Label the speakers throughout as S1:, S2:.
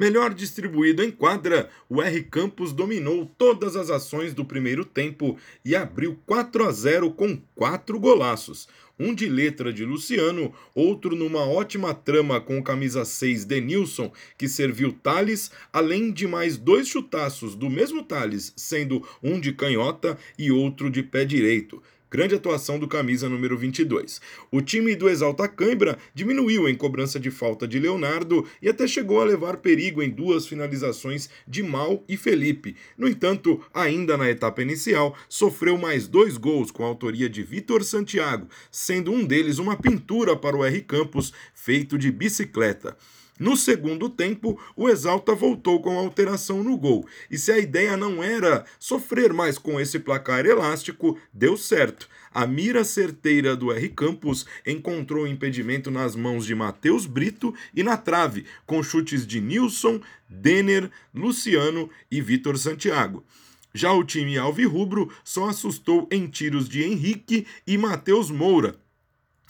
S1: Melhor distribuído em quadra, o R Campos dominou todas as ações do primeiro tempo e abriu 4 a 0 com quatro golaços. Um de letra de Luciano, outro numa ótima trama com camisa 6 Denilson, que serviu Thales, além de mais dois chutaços do mesmo Thales, sendo um de canhota e outro de pé direito. Grande atuação do camisa número 22. O time do Exalta Cãibra diminuiu em cobrança de falta de Leonardo e até chegou a levar perigo em duas finalizações de Mal e Felipe. No entanto, ainda na etapa inicial, sofreu mais dois gols com a autoria de Vitor Santiago, sendo um deles uma pintura para o R Campos feito de bicicleta. No segundo tempo, o Exalta voltou com alteração no gol. E se a ideia não era sofrer mais com esse placar elástico, deu certo. A mira certeira do R Campos encontrou impedimento nas mãos de Matheus Brito e na trave, com chutes de Nilson, Denner, Luciano e Vitor Santiago. Já o time alvirrubro só assustou em tiros de Henrique e Matheus Moura.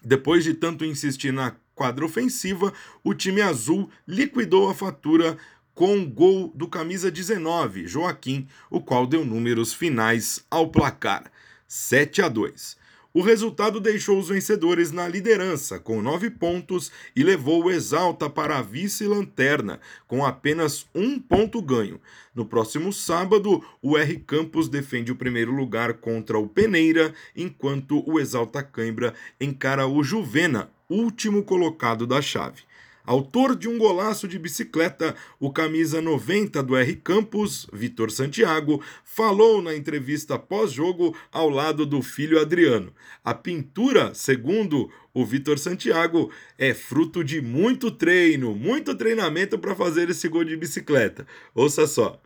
S1: Depois de tanto insistir na quadra ofensiva, o time azul liquidou a fatura com um gol do camisa 19, Joaquim, o qual deu números finais ao placar, 7 a 2. O resultado deixou os vencedores na liderança, com nove pontos, e levou o Exalta para a vice-lanterna, com apenas um ponto ganho. No próximo sábado, o R Campos defende o primeiro lugar contra o Peneira, enquanto o Exalta Cãibra encara o Juvena, último colocado da chave. Autor de um golaço de bicicleta, o camisa 90 do R Campos, Vitor Santiago, falou na entrevista pós-jogo ao lado do filho Adriano. A pintura, segundo o Vitor Santiago, é fruto de muito treino, muito treinamento para fazer esse gol de bicicleta. Ouça só.